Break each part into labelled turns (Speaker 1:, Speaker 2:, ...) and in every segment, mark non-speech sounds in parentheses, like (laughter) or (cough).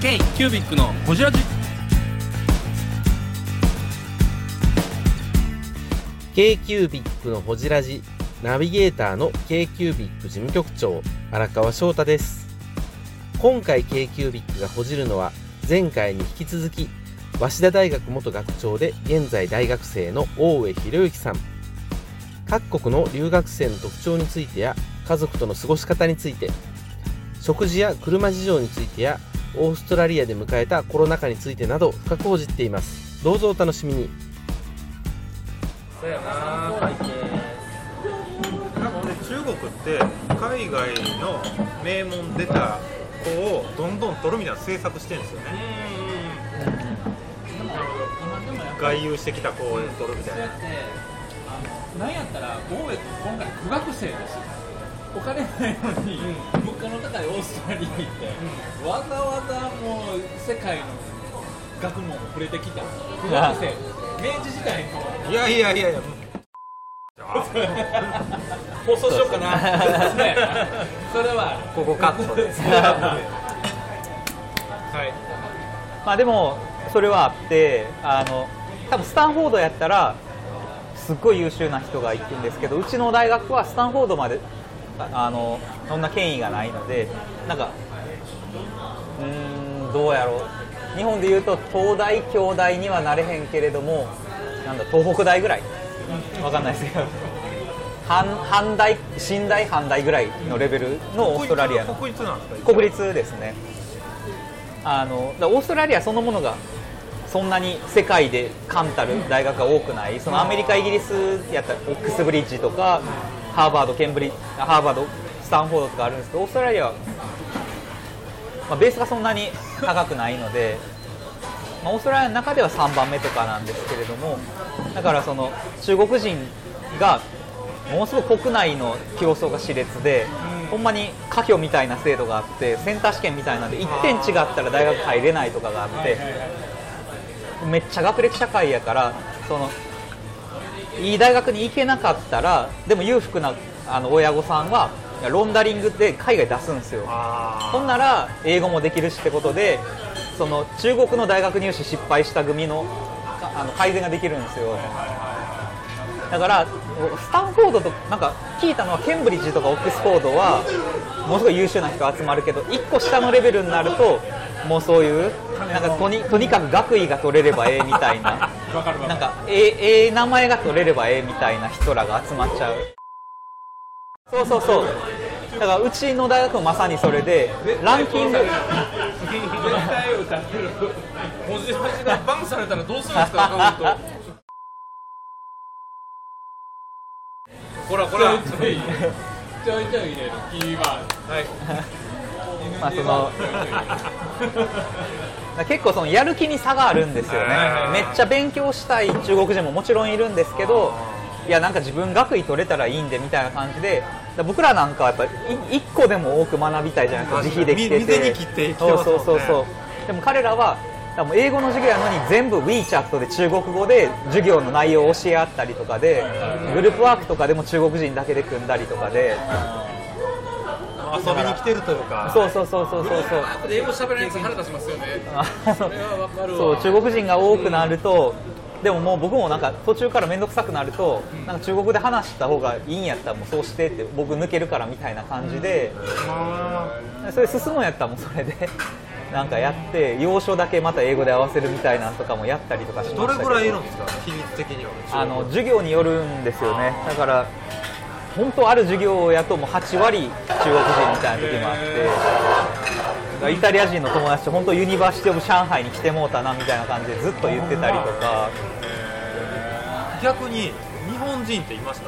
Speaker 1: K キュービックのホジラジ。
Speaker 2: k q u b i c のほじラジ。ナビゲーターの k q u b i c 事務局長荒川翔太です。今回 k q u b i c がほじるのは前回に引き続き早稲田大学元学長で現在大学生の大上博之さん。各国の留学生の特徴についてや家族との過ごし方について食事や車事情についてやオーストラリアで迎えたコロナ禍についてなど深く報じっています。どうぞお楽しみに。
Speaker 3: そうやななんか俺中国って海外の名門出た子をどんどん取るみたいな政策してるんですよね。外遊してきた子を取るみたいな。
Speaker 1: なんやったら大江君今回苦学生ですよお金ないのに、物価の高いオーストラリア行って、わざわざもう世界の学問を触れてきた。苦学生明治時代の。
Speaker 3: いやいやいやいや。
Speaker 1: 放送しようかな。ね (laughs) それは
Speaker 4: ここカットです。
Speaker 3: はい。
Speaker 4: まあでもそれはあってあの多分スタンフォードやったらすっごい優秀な人が行くんですけどうちの大学はスタンフォードまでああのそんな権威がないのでなんかうーんどうやろう。日本でいうと東大京大にはなれへんけれどもなんだ東北大ぐらい。わかんないですけど。半半大新大半大ぐらいのレベルのオーストラリアの。
Speaker 3: 国立なんですか？
Speaker 4: 国立ですね。あのオーストラリアそのものがそんなに世界で冠たる大学が多くない。そのアメリカイギリスやったらオックスブリッジとかハーバードケンブリッハーバードスタンフォードとかあるんですけどオーストラリアは、まあ、ベースがそんなに高くないので、まあ、オーストラリアの中では3番目とかなんですけれどもだからその中国人がものすごく国内の競争が熾烈で、ほんまに家業みたいな制度があってセンター試験みたいなんで1点違ったら大学入れないとかがあってめっちゃ学歴社会やからそのいい大学に行けなかったらでも裕福なあの親御さんはロンダリングで海外出すんですよ。
Speaker 3: あ
Speaker 4: ほんなら英語もできるしってことでその中国の大学入試失敗した組のかあの改善ができるんですよだからスタンフォードとなんか聞いたのはケンブリッジとかオックスフォードはものすごい優秀な人が集まるけど1個下のレベルになるともうそういうなんかとにとにかく学位が取れればええみたいな。(laughs) なんかええええ名前が取れればええみたいな人らが集まっちゃう。そうそうそう。だからうちの大学もまさにそれでランキング。
Speaker 1: 絶対歌ってる。文字端がバンされたらどうするんですかアカウントほらほら。ちょいちょい入れるキーワードはい。
Speaker 4: まあその結構そのやる気に差があるんですよね。めっちゃ勉強したい中国人ももちろんいるんですけどいやなんか自分学位取れたらいいんでみたいな感じで。だ僕らなんかはやっぱり1個でも多く学びたいじゃないですか。自費で来てて。そうそうそうそう。でも彼らは多分英語の授業やのに全部 WeChat で中国語で授業の内容を教え合ったりとかでグループワークとかでも中国人だけで組んだりとかで。
Speaker 3: 遊びに来てるというか。
Speaker 4: そうそうそうそうそうそう。
Speaker 1: 英語喋れないやつ腹立ちますよね。(laughs) それはわかるわ。
Speaker 4: そう中国人が多くなると、でももう僕もなんか途中から面倒くさくなると、なんか中国語で話した方がいいんやったらもうそうしてって僕抜けるからみたいな感じで、それ進むんやったらもうそれでなんかやって要所だけまた英語で合わせるみたいなんとかもやったりとかしましたけ
Speaker 3: どれぐらいいるんですか比率的には
Speaker 4: あの授業によるんですよね。だから本当ある授業やともう8割中国人みたいな時もあってイタリア人の友達と本当 University of 上海に来てもうたなみたいな感じでずっと言ってたりとか。
Speaker 3: 逆に日本人っていました？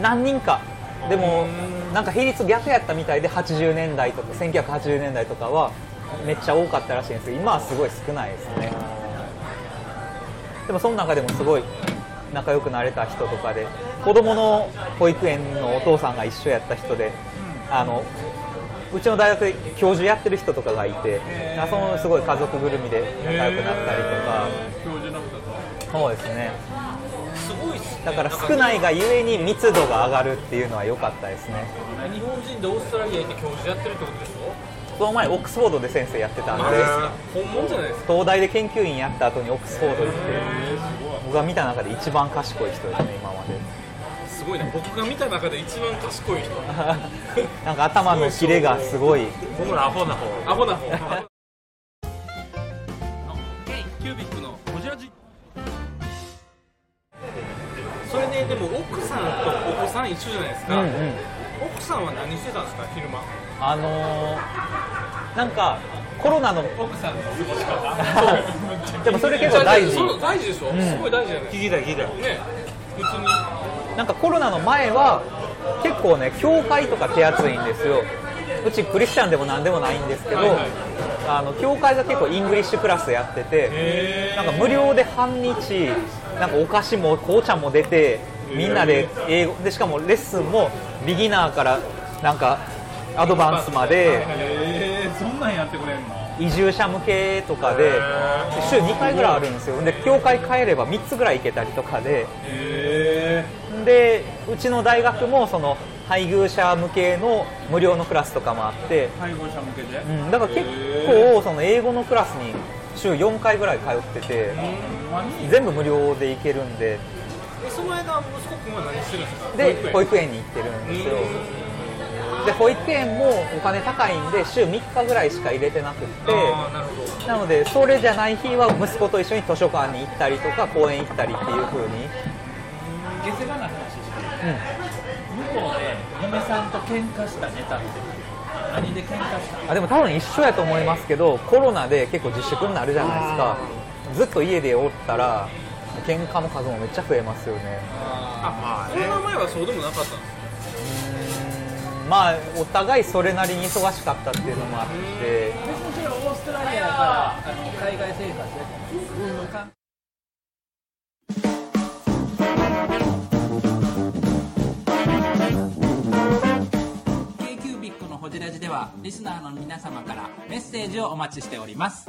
Speaker 4: 何人か。でもなんか比率逆やったみたいで80年代とか1980年代とかはめっちゃ多かったらしいんです。けど今はすごい少ないですね。でもその中でもすごい仲良くなれた人とかで子供の保育園のお父さんが一緒やった人で、あのうちの大学で教授やってる人とかがいて、そのすごい家族ぐるみで仲良くなったりとか、
Speaker 1: 教授のこと
Speaker 4: そうですね。
Speaker 1: すごいっすね。
Speaker 4: だから少ないがゆえに密度が上がるっていうのは良かったですね。
Speaker 1: 日本人でオーストラリア行って教授やってるってことでしょ？
Speaker 4: その前オックスフォードで先生やってたんで。
Speaker 5: 本物じゃないですか。
Speaker 4: 東大で研究員やった後にオックスフォード行って僕が見た中で一番賢い人ですね今まで。す
Speaker 5: ごいな僕が見た中で一番賢い人。(laughs)
Speaker 4: なんか頭のキレがすごい。
Speaker 3: 僕らアホな方。
Speaker 5: アホな方。キュービックのこじらじ。それねでも奥さんとお子さん一緒じゃないですか、
Speaker 4: うんうん。
Speaker 5: 奥さんは何してたんですか昼間？
Speaker 4: あのー、なんかコロナの。
Speaker 1: 奥さん
Speaker 4: でもそれ結構大事。
Speaker 5: 大事でしょ、
Speaker 4: ん。
Speaker 5: すごい大事じゃない
Speaker 3: 聞きたい聞きたい。
Speaker 5: ね。普通に。
Speaker 4: なんかコロナの前は結構ね教会とか手厚いんですよ。うちクリスチャンでも何でもないんですけど、
Speaker 5: はいはい。
Speaker 4: あの教会が結構 English class やっててなんか無料で半日なんかお菓子も紅茶も出てみんなで英語でしかもレッスンもビギナーからなんかアドバンスまで。
Speaker 1: えー、そんなんやってくれんの？
Speaker 4: 移住者向けとかで週2回ぐらいあるんですよ。で教会変えれば3つぐらい行けたりとかで。
Speaker 1: え
Speaker 4: でうちの大学もその配偶者向けの無料のクラスとかもあって、
Speaker 1: ー、配偶者向けで、
Speaker 4: うん、だから結構その英語のクラスに週4回ぐらい通ってて全部無料で行けるんで。
Speaker 5: えその間息子くんは何してるんですか？
Speaker 4: で保育園。に行ってるんですよで保育園もお金高いんで週3日ぐらいしか入れてなくって。
Speaker 5: ああな
Speaker 4: のでそれじゃない日は息子と一緒に図書館に行ったりとか公園行ったりっていう風に、
Speaker 1: 下世話な話して
Speaker 4: うん、
Speaker 1: 向こうで嫁さんと喧嘩したネタって何で喧嘩した
Speaker 4: あでも多分一緒やと思いますけどコロナで結構自粛になるじゃないですか。ずっと家でおったら喧嘩の数もめっちゃ増えますよね。
Speaker 5: あコロナ前はそうでもなかったんです
Speaker 4: うんまあお互いそれなりに忙しかったっていうのもあって。
Speaker 1: オーストラリアやからあの海外生活でうんかん k q b i c のホジラジではリスナーの皆様からメッセージをお待ちしております。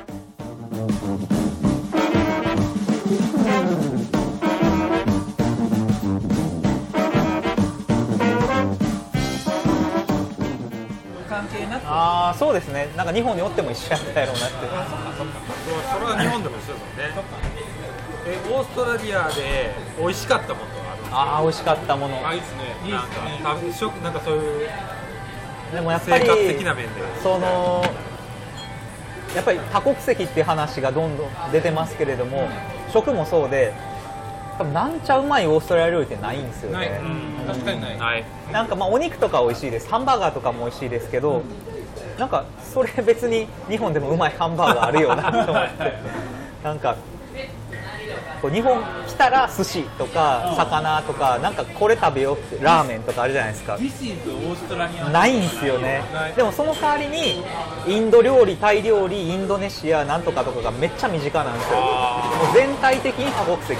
Speaker 4: ああそうですね。なんか日本におっても一緒やったやろうなって。
Speaker 3: それは日本でも一緒ですもんね。えオーストラリアで美味しかったものはあ
Speaker 4: ああ美味しかったもの。
Speaker 5: あいいっすね。
Speaker 3: るなんか食べ食なんかそういう
Speaker 4: でもやっぱり
Speaker 3: 生活的な面で。
Speaker 4: そのやっぱり多国籍っていう話がどんどん出てますけれども食もそうで多分なんちゃうまいオーストラリア料理ってないんですよ
Speaker 5: ない、
Speaker 4: ね
Speaker 5: うん、確かにない、
Speaker 3: はい。
Speaker 4: なんかまあお肉とか美味しいです。ハンバーガーとかも美味しいですけどなんかそれ別に日本でもうまいハンバーガーあるよなと思って。(laughs) なんかこう日本来たら寿司とか魚とかなんかこれ食べようってラーメンとかあるじゃないですか。ないんですよね。でもその代わりにインド料理タイ料理インドネシアなんとかとかがめっちゃ身近なんですよ。もう全体的に多国籍で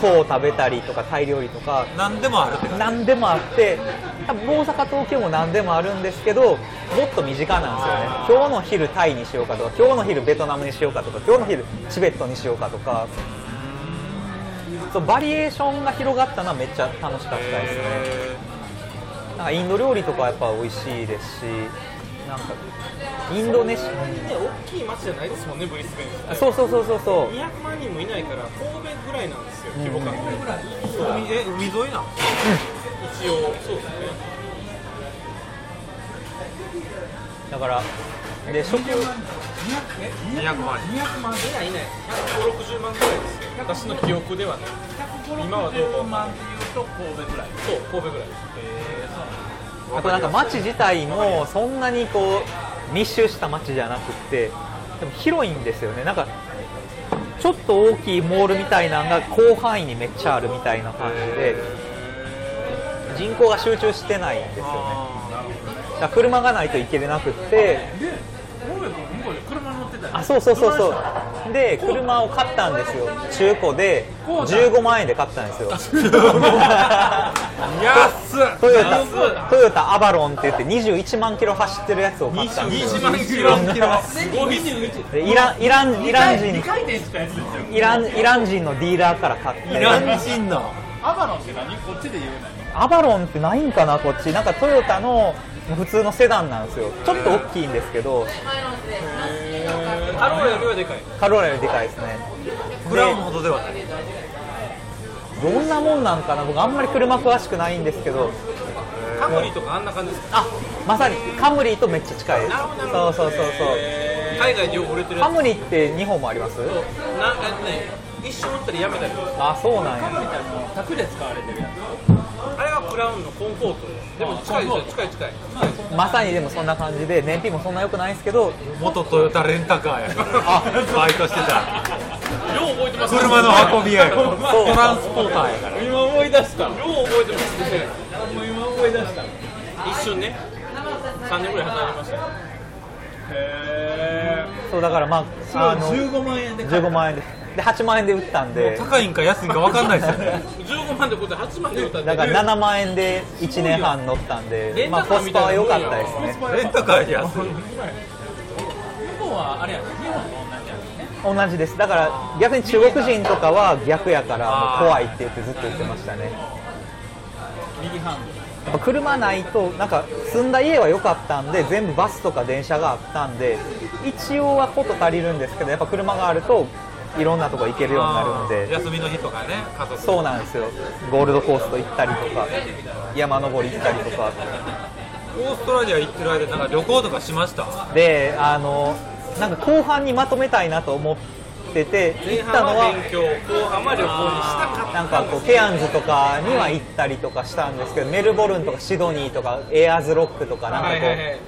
Speaker 4: フォーを食べたりとかタイ料理とか。
Speaker 3: 何でもあるって
Speaker 4: 何でもあって多分大阪東京も何でもあるんですけどもっと身近なんですよね。今日の昼タイにしようかとか今日の昼ベトナムにしようかとか今日の昼チベットにしようかとか。そうバリエーションが広がったのはめっちゃ楽しかったですね。なんかインド料理とかはやっぱ美味しいですしなんかインドネシ
Speaker 5: ね大きい町じゃないですもんねブリスベン。って
Speaker 4: アそうそうそうそうそう。
Speaker 5: 200万人もいないから神戸ぐらいなんですよ規模感。が、
Speaker 3: 海沿いなん
Speaker 5: 一応そうですね。
Speaker 4: だからで食
Speaker 3: 200万。
Speaker 5: 200万。いないいない150万。ぐらいですよ私の記憶ではね今はどうか
Speaker 1: 万。っていうと神戸ぐらい
Speaker 5: そう神戸ぐらい
Speaker 4: あとなんか街自体もそんなにこう密集した街じゃなくてでも広いんですよねなんかちょっと大きいモールみたいなのが広範囲にめっちゃあるみたいな感じで人口が集中してないんですよね。だ車がないと行けれなくって。
Speaker 1: で神戸君向こうで車乗ってた
Speaker 4: あそうそうそうそう。で車を買ったんですよ。中古で。15万円で買ったんですよ。
Speaker 3: 安っ。(laughs)
Speaker 4: トヨタ。トヨタアバロンって言って21万キロ走ってるやつを買ったんですよ。
Speaker 5: 1万キロ。(laughs) す
Speaker 4: イランイランイラン人。
Speaker 1: 2回転したやつですよ。
Speaker 4: イランイラン人のディーラーから買って
Speaker 3: イラン人の。
Speaker 1: アバロンって何？こっちで言う
Speaker 4: アバロンってないんかなこっち。なんかトヨタの普通のセダンなんですよ。ちょっと大きいんですけど。
Speaker 5: カローラよりはでかい。
Speaker 4: カローラよりでかいですね。
Speaker 3: クラウンほどではない。
Speaker 4: どんなもんなんかな。僕あんまり車詳しくないんですけど。
Speaker 5: カムリとかあんな感じですか？
Speaker 4: あまさに。カムリとめっちゃ近いです。そうそうそうそう。
Speaker 5: 海外でよく売れてる
Speaker 4: カムリって日本もあります？
Speaker 5: な一瞬売ったりやめたり
Speaker 4: あそうなんや。
Speaker 1: 宅で使われてるや
Speaker 5: あれはクラウンのコンフォートで。も近いですよ近い近い。
Speaker 4: まさにでもそんな感じで燃費もそんな良くないんですけど
Speaker 3: 元トヨタレンタカーやから。バイトしてた。
Speaker 5: よう覚えてます
Speaker 3: 車の運び屋やトランスポーターやから。
Speaker 1: つ今思い出した。
Speaker 5: よう覚えてますね。
Speaker 1: もう今思い出した。へ
Speaker 5: 一瞬ね。3年ぐらい働きました。よ
Speaker 1: え
Speaker 4: そうだからまああの
Speaker 1: 15万円で買
Speaker 4: 15万円でで8万円で売ったんで。
Speaker 3: 高いんか安いんか分かんないですよね。(laughs)
Speaker 5: 15万でこうやって8万で売ったんで。
Speaker 4: だから7万円で1年半乗ったんでまあコスパは良かったですね。
Speaker 3: レンタカーで安い。
Speaker 1: 日本はあれやね。日本と同じやね
Speaker 4: 同じですだから逆に中国人とかは逆やからもう怖いって言ってずっと言ってましたね。
Speaker 1: 右ハン
Speaker 4: やっぱ車ないとなんか住んだ家は良かったんで全部バスとか電車があったんで一応はこと足りるんですけどやっぱ車があるといろんなとこ行けるようになるんで。
Speaker 3: 休みの日とかね家族
Speaker 4: そうなんですよ。ゴールドコースト行ったりとか山登り行ったりとか。
Speaker 3: オーストラリア行ってる間なんか旅行とかしました？
Speaker 4: であのなんか後半にまとめたいなと思ってて
Speaker 5: 前
Speaker 4: 行ったのはなんかこうケアンズとかには行ったりとかしたんですけどメルボルンとかシドニーとかエアーズロックとかなんかこ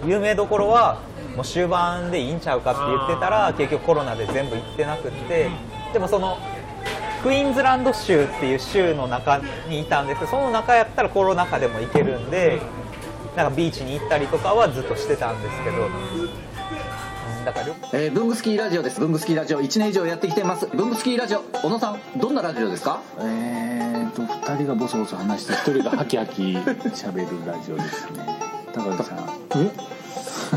Speaker 5: う
Speaker 4: 有名どころはもう終盤でいいんちゃうかって言ってたら結局コロナで全部行ってなくってでもそのクイーンズランド州っていう州の中にいたんですけどその中やったらコロナ禍でも行けるんでなんかビーチに行ったりとかはずっとしてたんですけどうんだから旅
Speaker 6: えー、ブングスキーラジオです。ブングスキーラジオ。1年以上やってきてます。ブングスキーラジオ、小野さん、どんなラジオですか？
Speaker 7: えーと2人がボソボソ話して1人がハキハキ。喋るラジオですね。高橋さん。え？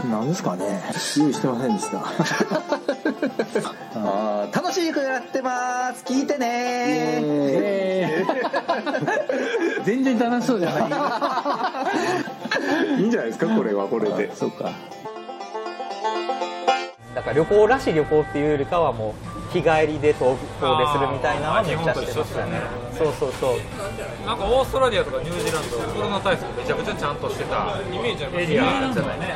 Speaker 7: 何ですかね？用意してませんでした。(laughs)
Speaker 6: あー楽しくやってます。聞いてね。
Speaker 7: 全然楽しそうじゃない (laughs) いいんじゃないですか？これはこれで。そうか
Speaker 4: だから旅行らしい旅行っていうよりかはもう日帰りで遠遠出するみたいなのはめっちゃしてましたね。そうそうそう。
Speaker 3: なんかオーストラリアとかニュージーランドコロナ対策めちゃくちゃちゃんとしてた
Speaker 5: イメージあります。
Speaker 3: エリアじゃないね。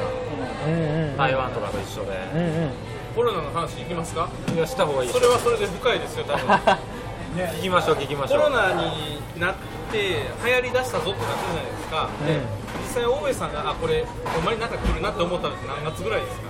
Speaker 4: うんうん。
Speaker 3: 台湾とかと一緒で。
Speaker 4: うんうん。
Speaker 5: コロナの話いきますか？
Speaker 3: いやした方がいい
Speaker 5: それはそれで深いですよ多分。(laughs)
Speaker 3: 聞きましょう聞きましょう。
Speaker 5: コロナになって流行りだしたぞってなってるじゃないですか、で実際大江さんがあこれほんまになんか来るなって思ったのって何月ぐらいですか？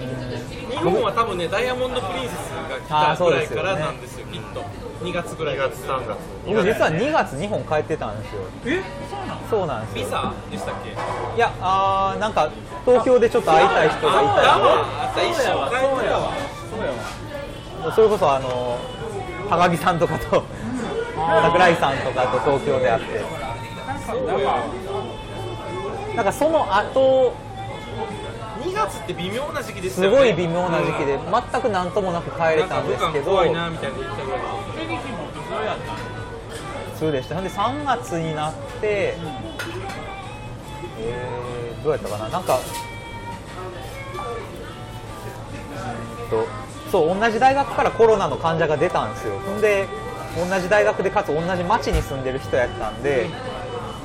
Speaker 5: 日本は多分ねダイヤモンド・プリンセスが来たぐらいからなんですよきっと。2月ぐらい
Speaker 3: 2月3月。
Speaker 4: 僕実は2月日本帰ってたんですよ。
Speaker 1: え？そうなの
Speaker 4: そうなんですよ。
Speaker 5: ビザ？でしたっけ？
Speaker 4: いやあーなんか東京でちょっと会いたい人がいた。
Speaker 5: あった？わあった？一緒。帰ってたわ。
Speaker 1: そうや
Speaker 4: それこそあの高木さんとかと桜井さんとかと東京で会って。なんかその後
Speaker 5: 2月って微妙な時期ですよね。
Speaker 4: すごい微妙な時期で全く何ともなく帰れたんですけど。
Speaker 5: 怖いなみたいな言ったぐらい
Speaker 4: 普通でした。ほんで3月になって、えー、どうやったかな。なんかうーんとそう同じ大学からコロナの患者が出たんですよ。ほんで同じ大学でかつ同じ町に住んでる人やったんで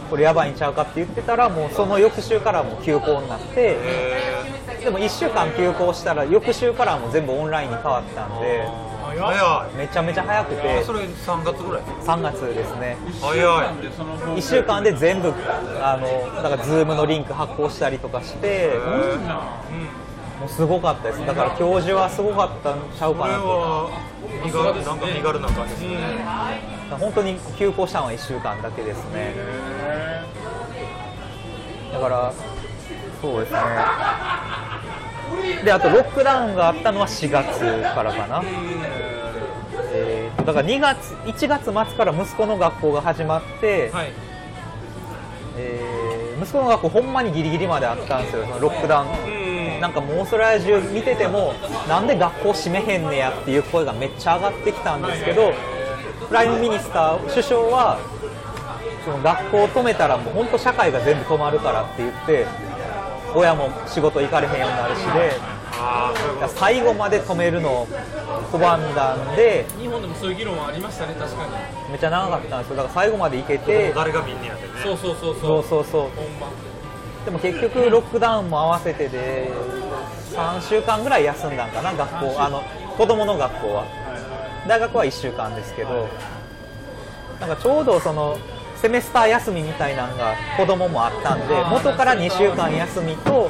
Speaker 4: これやばいんちゃうかって言ってたらもうその翌週からもう休校になってでも1週間休校したら翌週からはもう全部オンラインに変わったんで
Speaker 3: 早
Speaker 4: めちゃめちゃ早く
Speaker 3: い
Speaker 4: て
Speaker 3: それ3月ぐらい
Speaker 4: 3月ですね。
Speaker 3: 早い。
Speaker 4: 1週間で全部あのだから Zoom のリンク発行したりとかしてもうすごかったです。だから教授はすごかったんちゃう
Speaker 3: これ
Speaker 4: かなと。
Speaker 3: は身軽なんか身軽な感じですね。
Speaker 4: 本当に休校したのは1週間だけですね。だからそうですねであとロックダウンがあったのは4月からかな、えーとだから2月1月末から息子の学校が始まって、
Speaker 5: はい。
Speaker 4: えー息子の学校ほんまにギリギリまであったんですよ。そのロックダウン。なんかもうオーストラリア中見ててもなんで学校閉めへんねやっていう声がめっちゃ上がってきたんですけど prime minister 首相はその学校を止めたらもう本当社会が全部止まるからって言って親も仕事行かれへんようになるしで最後まで止めるのを拒んだんで
Speaker 5: 日本でもそういう議論はありましたね確かに。
Speaker 4: めっちゃ長かったんですよ。だから最後まで行けて
Speaker 3: 誰が見んねやってね。
Speaker 5: そうそうそう
Speaker 4: そう。そうそうでも結局ロックダウンも合わせてで3週間ぐらい休んだんかな学校。あの子供の学校は。大学は1週間ですけどなんかちょうどそのセメスター休みみたいなのが子供もあったんで元から2週間休みと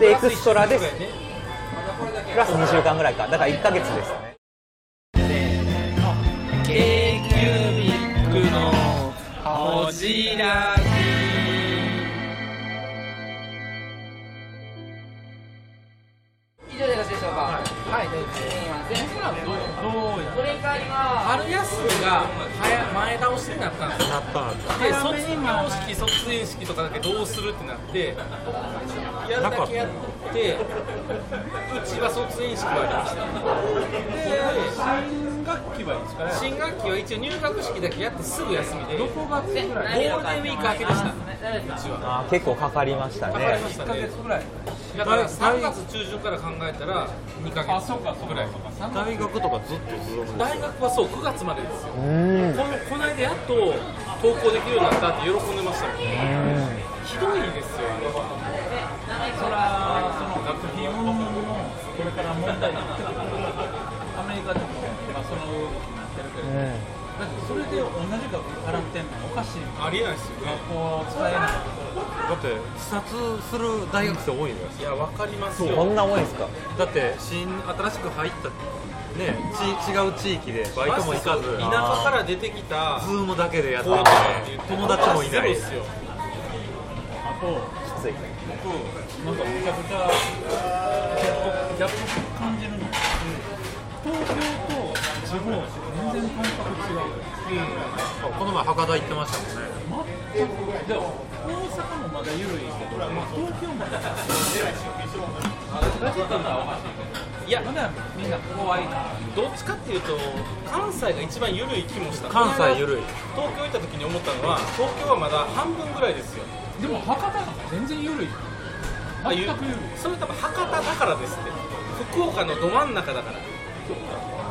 Speaker 4: でエクストラでプラス2週間ぐらいか。だから1ヶ月ですね。
Speaker 8: k q b i c のほじら
Speaker 9: はい、ではすみません
Speaker 1: どうどうや
Speaker 9: それに代わりは
Speaker 5: 春休みが早前倒しになったんですよで卒業式卒園式とかだけどうするってなってやるだけやってうちは卒園式がありました
Speaker 1: 新学期はいつからや
Speaker 5: 新学期は一応入学式だけやってすぐ休みで
Speaker 1: 6月ぐらい
Speaker 5: ゴールデンウィーク明けでした
Speaker 4: あー結構かかりましたね。
Speaker 5: かかりました
Speaker 1: 1ヶ
Speaker 5: ね
Speaker 1: 月ぐらい。
Speaker 5: だから3月中旬から考えたら2ヶ月
Speaker 1: あそうかそう
Speaker 5: ぐらい
Speaker 3: 大学とか。ずっと
Speaker 5: 大学はそう9月までですよ。
Speaker 4: うん。
Speaker 5: このこの間やっと登校できるようになったって喜んでましたよひどいですよ
Speaker 1: そらそれで同じ学費払ってんのおかしい
Speaker 5: ありえないですよね。
Speaker 1: 学校使えない
Speaker 3: だって自殺する大学生多いのよ
Speaker 5: いやわかりますよ。
Speaker 4: こんな多いですか？
Speaker 3: だって新新しく入ったねち違う地域でバイトも行かず
Speaker 5: 田舎から出てきた
Speaker 3: ズームだけでやってて友達もいない
Speaker 5: ですよ。
Speaker 1: あと
Speaker 4: きつい。
Speaker 1: 僕なんかめちゃくちゃギャップ感じるの、東京と地方全然感覚違う、
Speaker 3: この前博多行ってましたもんね。
Speaker 1: 全くでも大阪もまだ緩いけど、まあ、東京もガジェットなおかしい
Speaker 5: や
Speaker 1: まだみんな怖いな
Speaker 5: どっちかっていうと関西が一番緩い。気もした
Speaker 3: 関西緩い。
Speaker 5: 東京行った時に思ったのは東京はまだ半分ぐらいですよ。
Speaker 1: でも博多なんか全然緩い。全く緩い。
Speaker 5: それ多分博多だからですって。福岡のど真ん中だから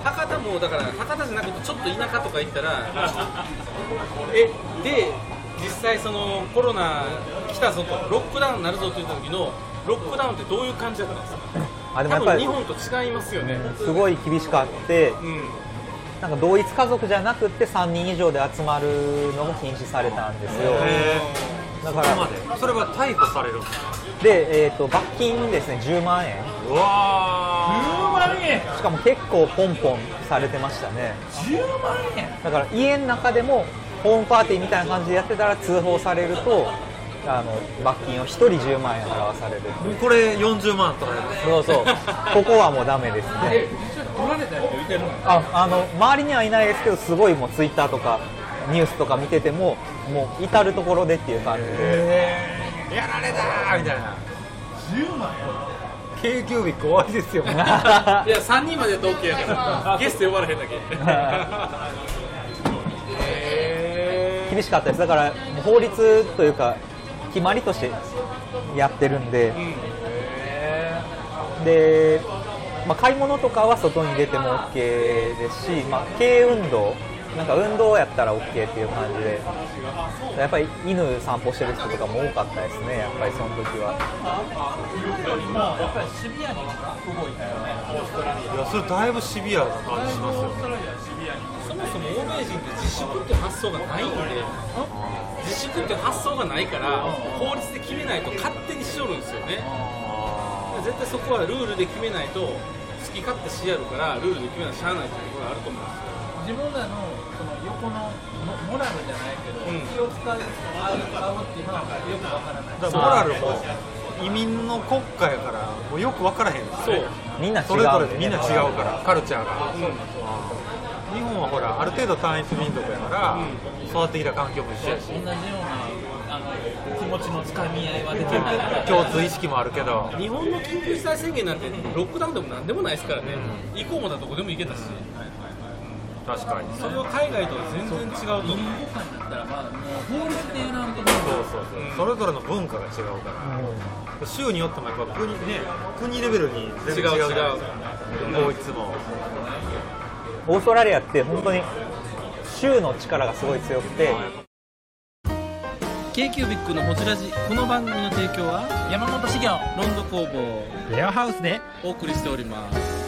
Speaker 5: 博多もだから博多じゃなくてちょっと田舎とか行ったらえで実際そのコロナ来たぞとロックダウンになるぞって言った時のロックダウンってどういう感じだったんですか？多
Speaker 4: あでもやっぱり
Speaker 5: 分日本と違いますよね。
Speaker 4: すごい厳しかって
Speaker 5: うん。
Speaker 4: なんか同一家族じゃなくて3人以上で集まるのも禁止されたんですよ。
Speaker 3: へ
Speaker 4: だから
Speaker 3: そこまで。それは逮捕されるんですか？
Speaker 4: で、えー、と罰金ですね10万円。
Speaker 3: うわ
Speaker 1: 10万円。
Speaker 4: しかも結構ポンポンされてましたね。
Speaker 1: 10万円。
Speaker 4: だから家の中でもホームパーティーみたいな感じでやってたら通報されるとあの罰金を1人10万円払わされる。
Speaker 3: ーこれ40万取られる
Speaker 4: そうそう。ここはもうダメですね。ああの周りにはいないですけどすごいもうツイッターとかニュースとか見ててももう至る所でっていう感じで。
Speaker 3: やられたーみたいな。
Speaker 1: 10万
Speaker 3: k キュービック終わりですよ。(laughs)
Speaker 5: いや3人までやったら。OK やからゲスト呼ばれへんだけ。
Speaker 4: 厳しかったです。だからもう法律というか決まりとしてやってるんで、で、まあ、買い物とかは外に出ても OK ですし、まあ、軽運動なんか運動やったら OK っていう感じで。やっぱり犬散歩してる人とかも多かったですねやっぱりその時は。
Speaker 1: よりもやっぱりシビアに動いたよねオーストラリア。
Speaker 3: いやそれだいぶシビアな感じしますよ
Speaker 1: オーストラリアシビアに
Speaker 5: そもそも欧米人って自粛っていう発想がないんで自粛っていう発想がないから法律で決めないと勝手にしよるんですよね。絶対そこはルールで決めないと好き勝手しやるからルールで決めないとしゃあないっていうところがあると思うんですよ
Speaker 1: 自分らのその横のモモラルじゃないけど、
Speaker 5: うん。
Speaker 1: 気を使う合うっていうのはよくわからない。
Speaker 3: だからモラルも移民の国家やからもうよく分からへんですね
Speaker 4: みんな違う
Speaker 3: それぞれみんな違うからカルチャーが、日本はほらある程度単一民族やから、育ってきた環境も一緒やし。
Speaker 1: 同じようなあの気持ちのつかみ合いはできない。
Speaker 3: 共通意識もあるけど。
Speaker 5: 日本の緊急事態宣言なんてロックダウンでもなんでもないですからね、行こうもだとこでも行けたし、
Speaker 3: 確かに
Speaker 5: それは海外とは全然違うと思う。
Speaker 1: 移民国家になったらまあもう法律でやらんと
Speaker 3: そうそう。そう、それぞれの文化が違うから、州によってもやっぱ国,、ね、国レベルに全然違うじゃないですか法律も。
Speaker 4: オーストラリアって本当に州の力がすごい強くて。
Speaker 8: K q b i c のホジラジ。この番組の提供は
Speaker 1: 山本修行
Speaker 8: ロンド工房。
Speaker 5: レアハウスで
Speaker 8: お送りしております